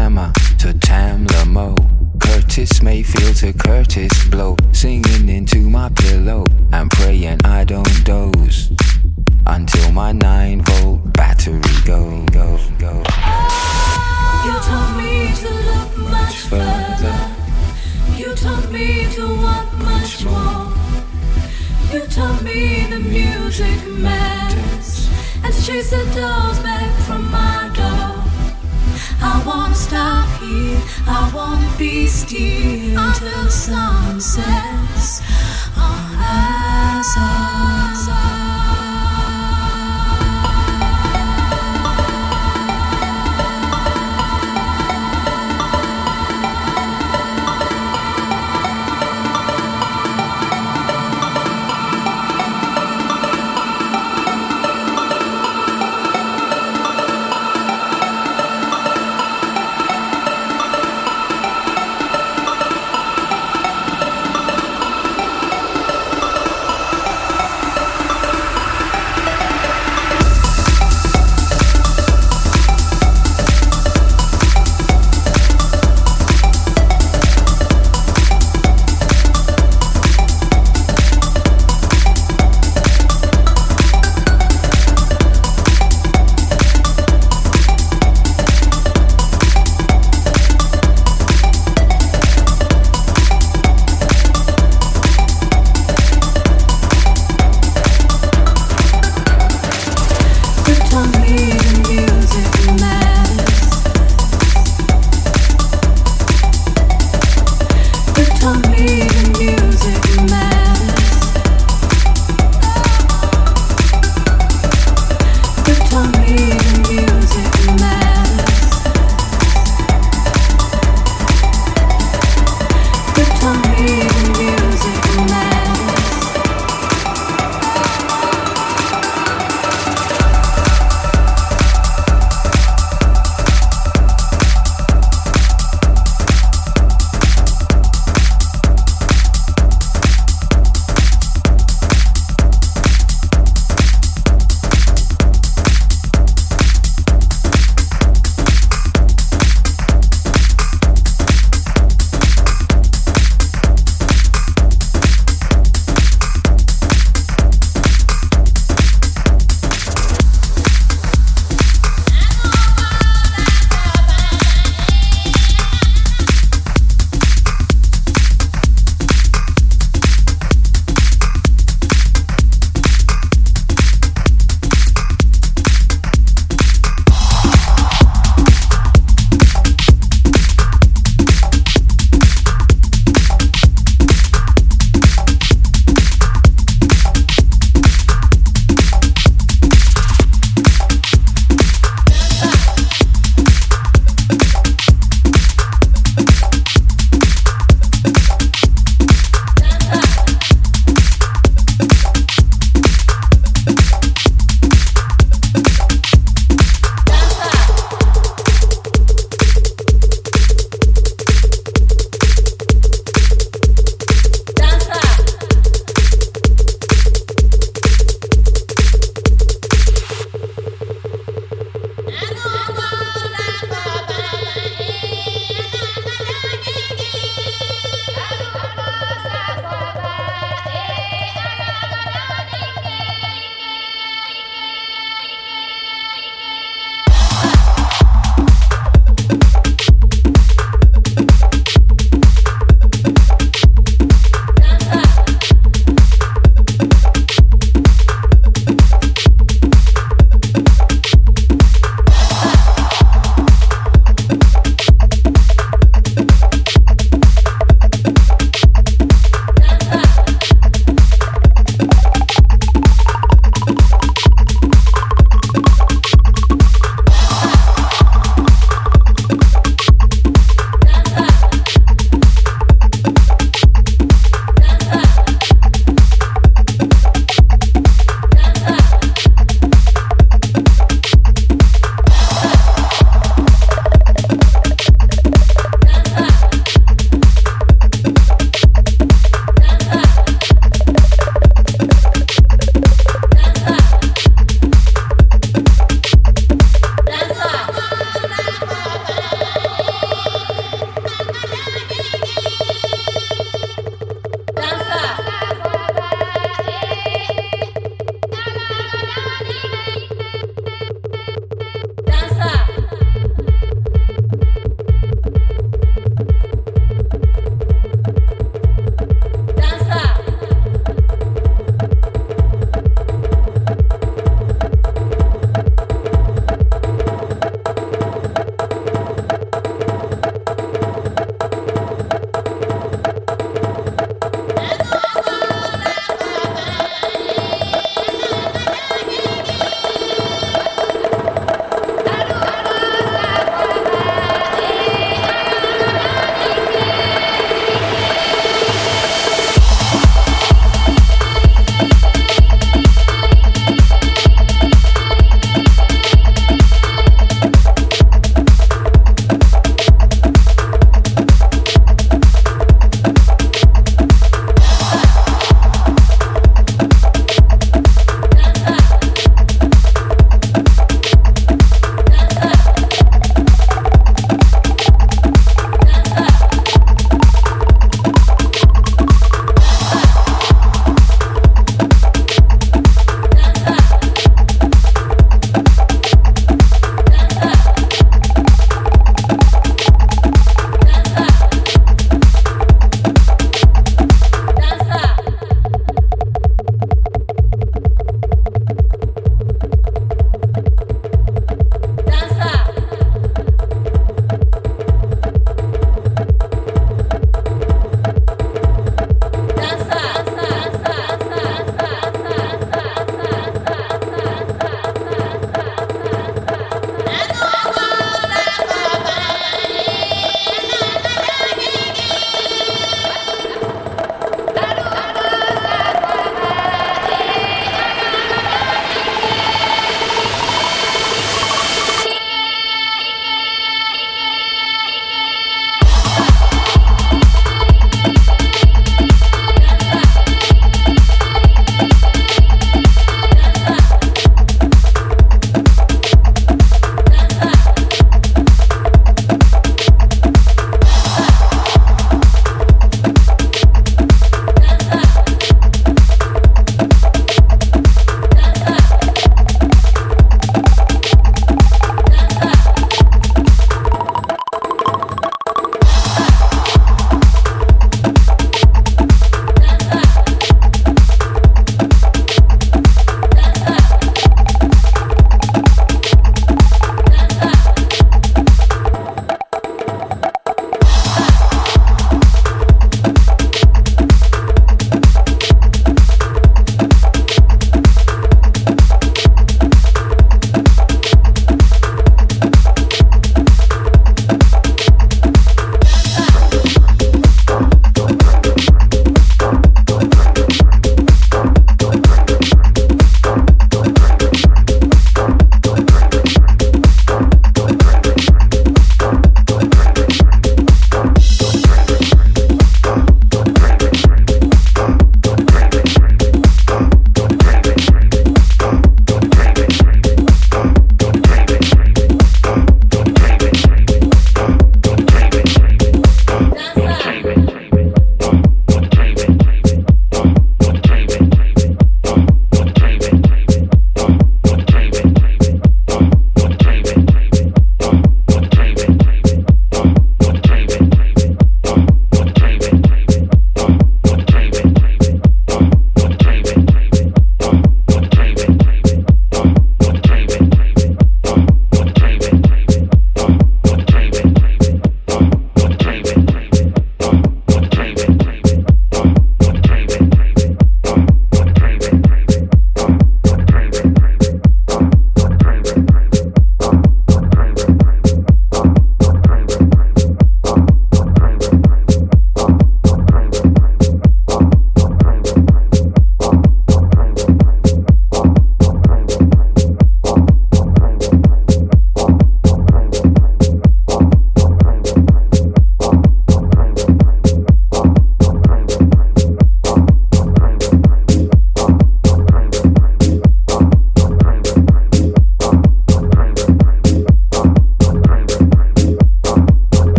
To Tamla Mo. Curtis Mayfield to Kurtis Blow, singing into my pillow. I'm praying I don't doze until my 9 volt battery go, go, go. You told me to look much further. You told me to want much more. You told me the music matters and to chase the dogs back from my door. I won't stop here. I won't be still until sun sets on us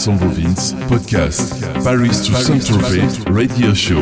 DJ Alessandro Vince, podcast Paris to Saint-Tropez Radio Show.